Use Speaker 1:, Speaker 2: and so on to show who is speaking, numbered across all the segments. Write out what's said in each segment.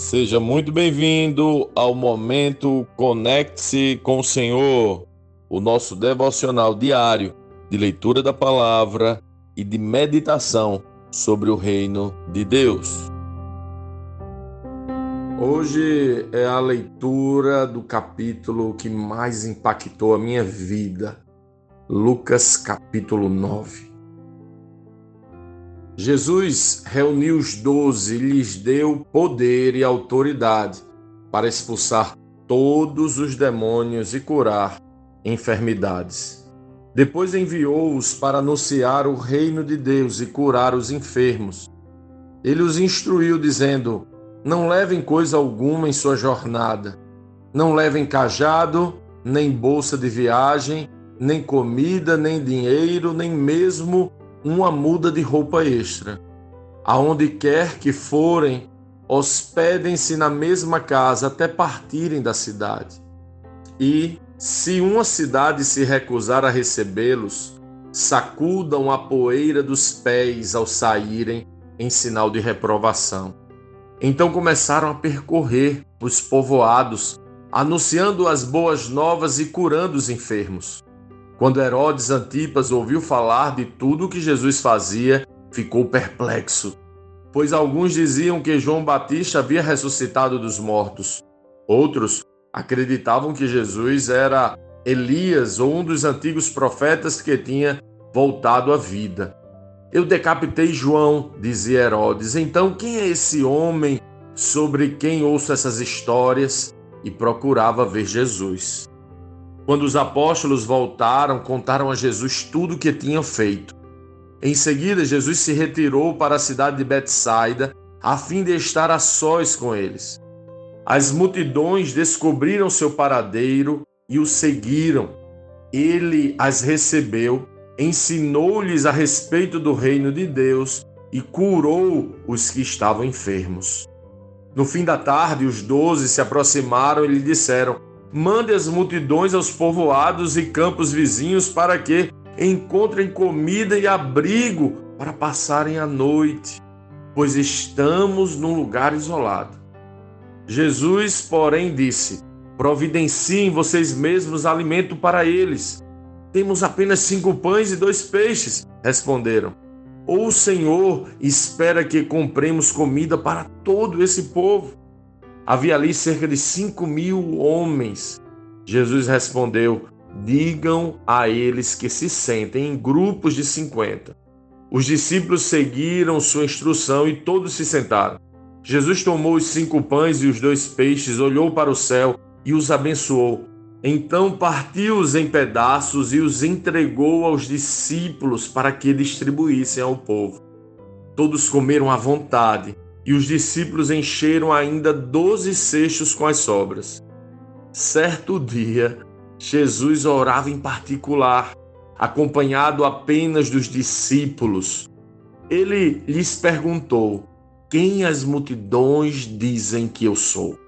Speaker 1: Seja muito bem-vindo ao momento Conecte-se com o Senhor, o nosso devocional diário de leitura da palavra e de meditação sobre o reino de Deus. Hoje é a leitura do capítulo que mais impactou a minha vida, Lucas capítulo 9. Jesus reuniu os doze e lhes deu poder e autoridade para expulsar todos os demônios e curar enfermidades. Depois enviou-os para anunciar o reino de Deus e curar os enfermos. Ele os instruiu, dizendo: Não levem coisa alguma em sua jornada, não levem cajado, nem bolsa de viagem, nem comida, nem dinheiro, nem mesmo uma muda de roupa extra. Aonde quer que forem, hospedem-se na mesma casa até partirem da cidade. E, se uma cidade se recusar a recebê-los, sacudam a poeira dos pés ao saírem em sinal de reprovação. Então começaram a percorrer os povoados, anunciando as boas novas e curando os enfermos. Quando Herodes Antipas ouviu falar de tudo o que Jesus fazia, ficou perplexo, pois alguns diziam que João Batista havia ressuscitado dos mortos. Outros acreditavam que Jesus era Elias ou um dos antigos profetas que tinha voltado à vida. Eu decapitei João, dizia Herodes. Então, quem é esse homem sobre quem ouço essas histórias? E procurava ver Jesus. Quando os apóstolos voltaram, contaram a Jesus tudo o que tinham feito. Em seguida, Jesus se retirou para a cidade de Betsaida, a fim de estar a sós com eles. As multidões descobriram seu paradeiro e o seguiram. Ele as recebeu, ensinou-lhes a respeito do reino de Deus e curou os que estavam enfermos. No fim da tarde, os doze se aproximaram e lhe disseram: Mande as multidões aos povoados e campos vizinhos para que encontrem comida e abrigo para passarem a noite, pois estamos num lugar isolado. Jesus, porém, disse: Providenciem vocês mesmos alimento para eles. Temos apenas cinco pães e dois peixes, responderam. Ou o Senhor espera que compremos comida para todo esse povo? Havia ali cerca de cinco mil homens. Jesus respondeu: Digam a eles que se sentem em grupos de cinquenta. Os discípulos seguiram sua instrução e todos se sentaram. Jesus tomou os cinco pães e os dois peixes, olhou para o céu e os abençoou. Então partiu-os em pedaços e os entregou aos discípulos para que distribuíssem ao povo. Todos comeram à vontade e os discípulos encheram ainda doze cestos com as sobras. Certo dia, Jesus orava em particular, acompanhado apenas dos discípulos. Ele lhes perguntou: Quem as multidões dizem que eu sou?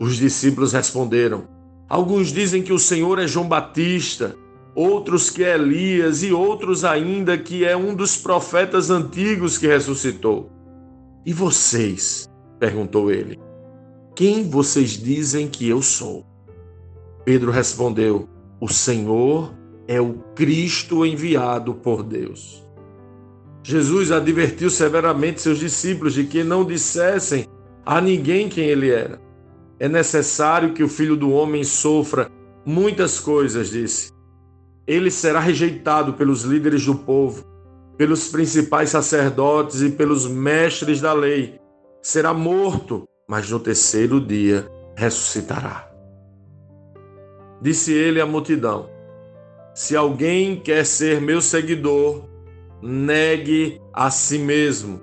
Speaker 1: Os discípulos responderam: Alguns dizem que o Senhor é João Batista, outros que é Elias e outros ainda que é um dos profetas antigos que ressuscitou. E vocês? perguntou ele. Quem vocês dizem que eu sou? Pedro respondeu: O Senhor é o Cristo enviado por Deus. Jesus advertiu severamente seus discípulos de que não dissessem a ninguém quem ele era. É necessário que o filho do homem sofra muitas coisas, disse. Ele será rejeitado pelos líderes do povo pelos principais sacerdotes e pelos mestres da lei. Será morto, mas no terceiro dia ressuscitará. Disse ele à multidão: Se alguém quer ser meu seguidor, negue a si mesmo,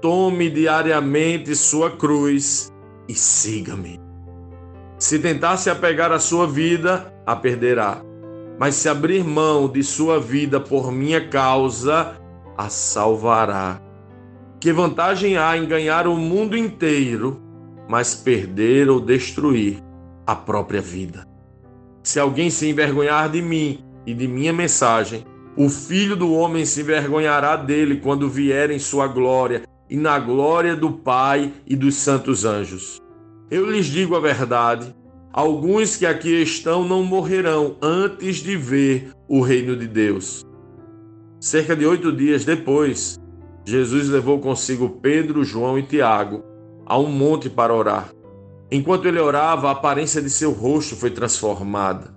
Speaker 1: tome diariamente sua cruz e siga-me. Se tentar se apegar à sua vida, a perderá mas se abrir mão de sua vida por minha causa, a salvará. Que vantagem há em ganhar o mundo inteiro, mas perder ou destruir a própria vida? Se alguém se envergonhar de mim e de minha mensagem, o filho do homem se envergonhará dele quando vier em sua glória e na glória do Pai e dos santos anjos. Eu lhes digo a verdade: alguns que aqui estão não morrerão antes de ver o reino de Deus. Cerca de oito dias depois, Jesus levou consigo Pedro, João e Tiago a um monte para orar. Enquanto ele orava, a aparência de seu rosto foi transformada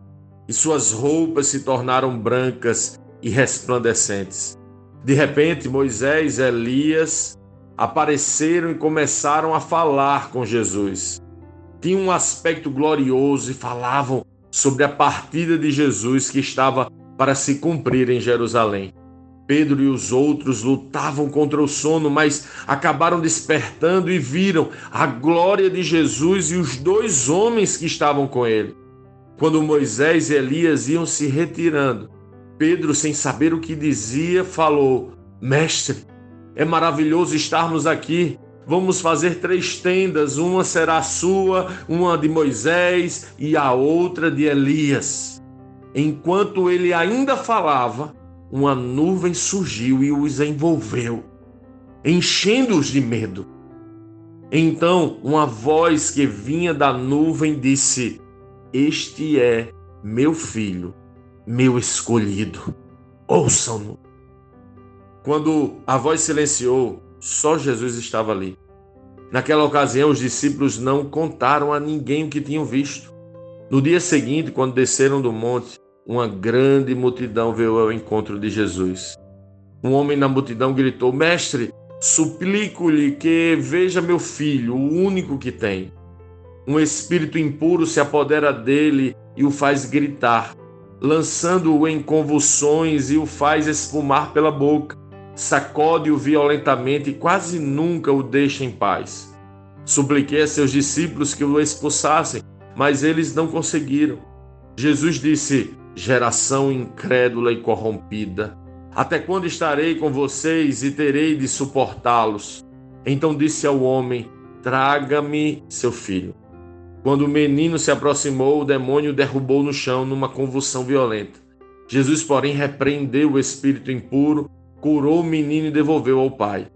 Speaker 1: e suas roupas se tornaram brancas e resplandecentes. De repente, Moisés e Elias apareceram e começaram a falar com Jesus. Tinham um aspecto glorioso e falavam sobre a partida de Jesus que estava para se cumprir em Jerusalém. Pedro e os outros lutavam contra o sono, mas acabaram despertando e viram a glória de Jesus e os dois homens que estavam com ele. Quando Moisés e Elias iam se retirando, Pedro, sem saber o que dizia, falou: Mestre, é maravilhoso estarmos aqui. Vamos fazer três tendas: uma será sua, uma de Moisés e a outra de Elias. Enquanto ele ainda falava, uma nuvem surgiu e os envolveu, enchendo-os de medo. Então, uma voz que vinha da nuvem disse: Este é meu filho, meu escolhido. Ouçam-no. Quando a voz silenciou, só Jesus estava ali. Naquela ocasião, os discípulos não contaram a ninguém o que tinham visto. No dia seguinte, quando desceram do monte, uma grande multidão veio ao encontro de Jesus. Um homem na multidão gritou: Mestre, suplico-lhe que veja meu filho, o único que tem. Um espírito impuro se apodera dele e o faz gritar, lançando-o em convulsões e o faz espumar pela boca sacode-o violentamente e quase nunca o deixa em paz. Supliquei a seus discípulos que o expulsassem, mas eles não conseguiram. Jesus disse: Geração incrédula e corrompida, até quando estarei com vocês e terei de suportá-los? Então disse ao homem: Traga-me seu filho. Quando o menino se aproximou, o demônio o derrubou no chão numa convulsão violenta. Jesus, porém, repreendeu o espírito impuro curou o menino e devolveu ao pai.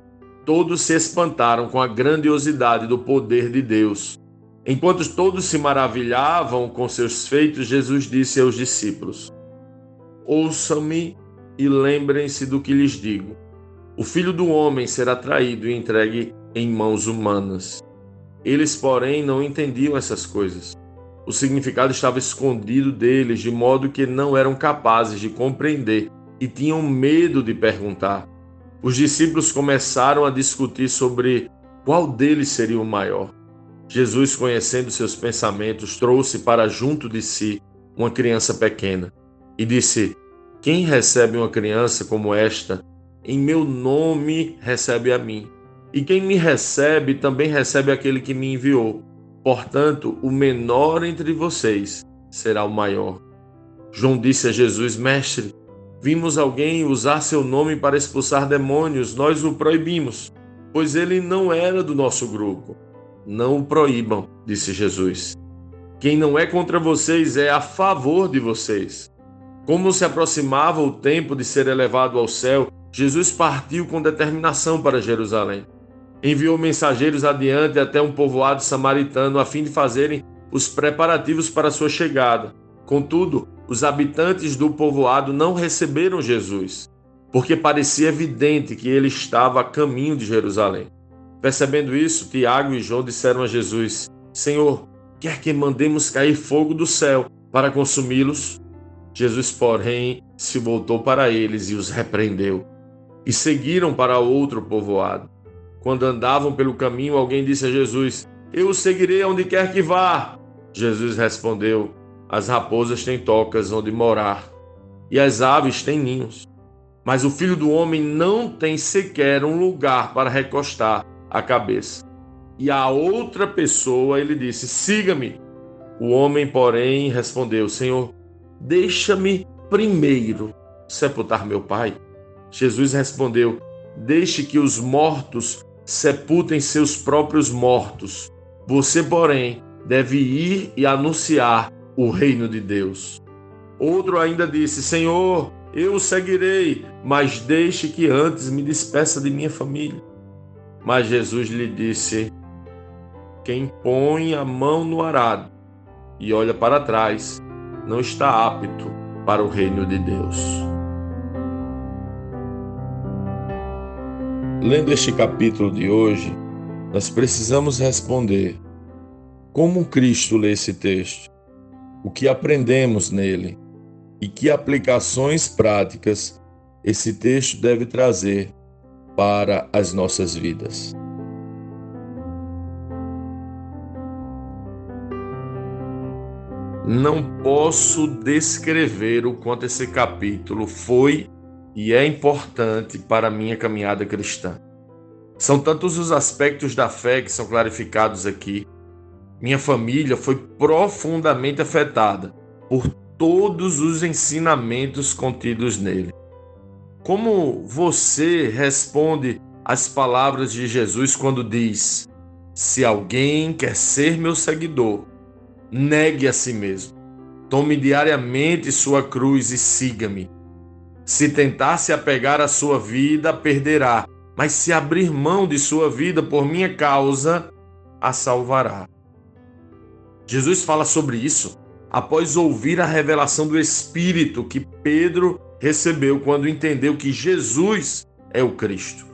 Speaker 1: Todos se espantaram com a grandiosidade do poder de Deus. Enquanto todos se maravilhavam com seus feitos, Jesus disse aos discípulos: Ouçam-me e lembrem-se do que lhes digo. O filho do homem será traído e entregue em mãos humanas. Eles, porém, não entendiam essas coisas. O significado estava escondido deles, de modo que não eram capazes de compreender e tinham medo de perguntar. Os discípulos começaram a discutir sobre qual deles seria o maior. Jesus, conhecendo seus pensamentos, trouxe para junto de si uma criança pequena e disse: Quem recebe uma criança como esta, em meu nome recebe a mim. E quem me recebe também recebe aquele que me enviou. Portanto, o menor entre vocês será o maior. João disse a Jesus: Mestre, Vimos alguém usar seu nome para expulsar demônios, nós o proibimos, pois ele não era do nosso grupo. Não o proíbam, disse Jesus. Quem não é contra vocês é a favor de vocês. Como se aproximava o tempo de ser elevado ao céu, Jesus partiu com determinação para Jerusalém. Enviou mensageiros adiante até um povoado samaritano a fim de fazerem os preparativos para sua chegada. Contudo, os habitantes do povoado não receberam Jesus, porque parecia evidente que ele estava a caminho de Jerusalém. Percebendo isso, Tiago e João disseram a Jesus: Senhor, quer que mandemos cair fogo do céu para consumi-los? Jesus, porém, se voltou para eles e os repreendeu. E seguiram para outro povoado. Quando andavam pelo caminho, alguém disse a Jesus: Eu o seguirei aonde quer que vá. Jesus respondeu: as raposas têm tocas onde morar e as aves têm ninhos. Mas o filho do homem não tem sequer um lugar para recostar a cabeça. E a outra pessoa ele disse: Siga-me. O homem, porém, respondeu: Senhor, deixa-me primeiro sepultar meu pai. Jesus respondeu: Deixe que os mortos sepultem seus próprios mortos. Você, porém, deve ir e anunciar o reino de Deus. Outro ainda disse: Senhor, eu o seguirei, mas deixe que antes me despeça de minha família. Mas Jesus lhe disse: Quem põe a mão no arado e olha para trás não está apto para o reino de Deus. Lendo este capítulo de hoje, nós precisamos responder como Cristo lê esse texto, o que aprendemos nele e que aplicações práticas esse texto deve trazer para as nossas vidas. Não posso descrever o quanto esse capítulo foi e é importante para a minha caminhada cristã. São tantos os aspectos da fé que são clarificados aqui. Minha família foi profundamente afetada por todos os ensinamentos contidos nele. Como você responde às palavras de Jesus quando diz: Se alguém quer ser meu seguidor, negue a si mesmo, tome diariamente sua cruz e siga-me. Se tentar se apegar à sua vida, perderá, mas se abrir mão de sua vida por minha causa, a salvará. Jesus fala sobre isso após ouvir a revelação do Espírito que Pedro recebeu quando entendeu que Jesus é o Cristo.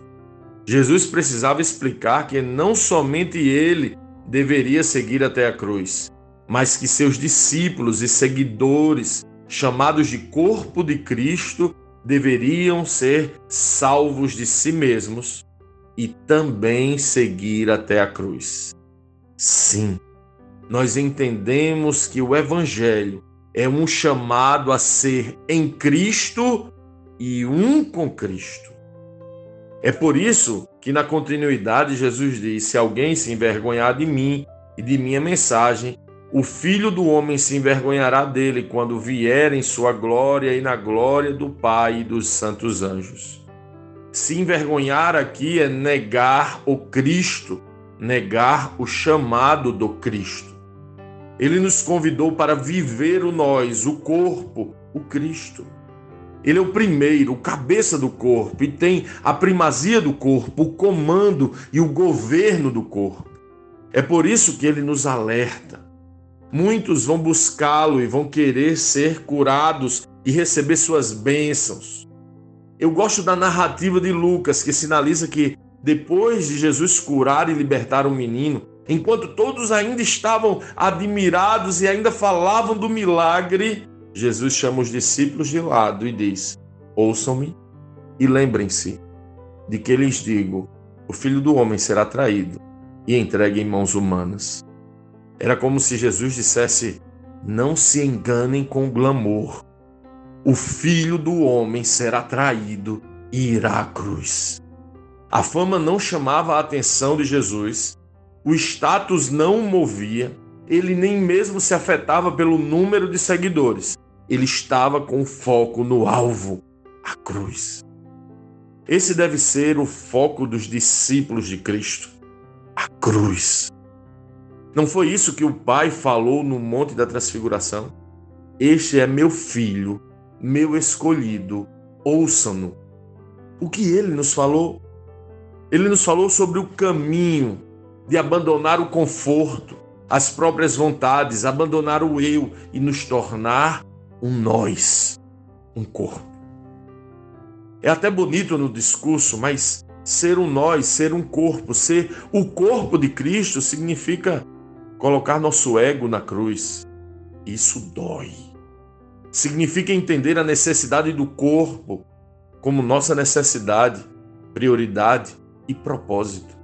Speaker 1: Jesus precisava explicar que não somente ele deveria seguir até a cruz, mas que seus discípulos e seguidores, chamados de corpo de Cristo, deveriam ser salvos de si mesmos e também seguir até a cruz. Sim, nós entendemos que o Evangelho é um chamado a ser em Cristo e um com Cristo. É por isso que na continuidade Jesus diz: Se alguém se envergonhar de mim e de minha mensagem, o filho do homem se envergonhará dele quando vier em sua glória e na glória do Pai e dos santos anjos. Se envergonhar aqui é negar o Cristo, negar o chamado do Cristo. Ele nos convidou para viver o nós, o corpo, o Cristo. Ele é o primeiro, o cabeça do corpo e tem a primazia do corpo, o comando e o governo do corpo. É por isso que ele nos alerta. Muitos vão buscá-lo e vão querer ser curados e receber suas bênçãos. Eu gosto da narrativa de Lucas, que sinaliza que depois de Jesus curar e libertar o menino, Enquanto todos ainda estavam admirados e ainda falavam do milagre, Jesus chama os discípulos de lado e diz: Ouçam-me e lembrem-se de que lhes digo: o filho do homem será traído e entregue em mãos humanas. Era como se Jesus dissesse: Não se enganem com glamour. O filho do homem será traído e irá à cruz. A fama não chamava a atenção de Jesus, o status não o movia, ele nem mesmo se afetava pelo número de seguidores. Ele estava com foco no alvo, a cruz. Esse deve ser o foco dos discípulos de Cristo, a cruz. Não foi isso que o Pai falou no Monte da Transfiguração? Este é meu filho, meu escolhido, ouçam-no. O que ele nos falou? Ele nos falou sobre o caminho de abandonar o conforto, as próprias vontades, abandonar o eu e nos tornar um nós, um corpo. É até bonito no discurso, mas ser um nós, ser um corpo, ser o corpo de Cristo significa colocar nosso ego na cruz. Isso dói. Significa entender a necessidade do corpo como nossa necessidade, prioridade e propósito.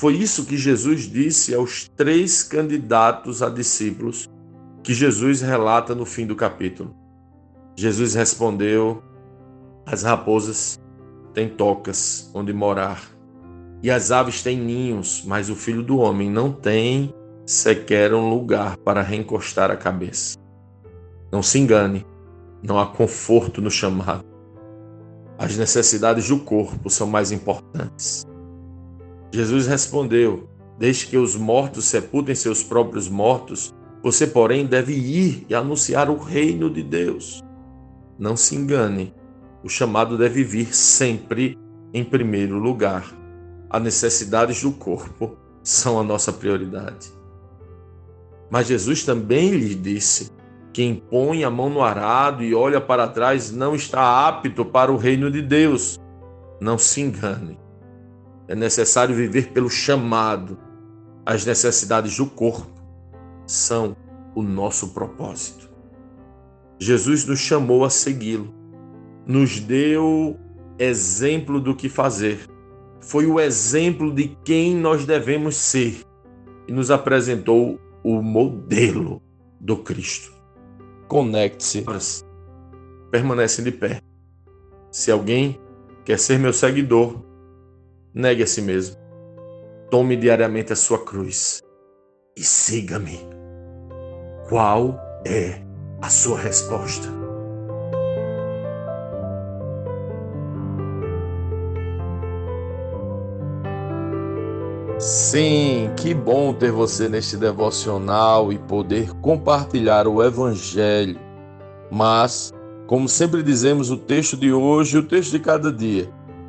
Speaker 1: Foi isso que Jesus disse aos três candidatos a discípulos que Jesus relata no fim do capítulo. Jesus respondeu: As raposas têm tocas onde morar, e as aves têm ninhos, mas o filho do homem não tem sequer um lugar para reencostar a cabeça. Não se engane, não há conforto no chamado. As necessidades do corpo são mais importantes. Jesus respondeu: Desde que os mortos sepultem seus próprios mortos, você, porém, deve ir e anunciar o reino de Deus. Não se engane, o chamado deve vir sempre em primeiro lugar. as necessidades do corpo são a nossa prioridade. Mas Jesus também lhes disse: quem põe a mão no arado e olha para trás não está apto para o reino de Deus. Não se engane. É necessário viver pelo chamado. As necessidades do corpo são o nosso propósito. Jesus nos chamou a segui-lo, nos deu exemplo do que fazer, foi o exemplo de quem nós devemos ser e nos apresentou o modelo do Cristo. Conecte-se, permanecem de pé. Se alguém quer ser meu seguidor, negue a si mesmo. Tome diariamente a sua cruz e siga-me. Qual é a sua resposta? Sim, que bom ter você neste devocional e poder compartilhar o Evangelho. Mas, como sempre dizemos, o texto de hoje e o texto de cada dia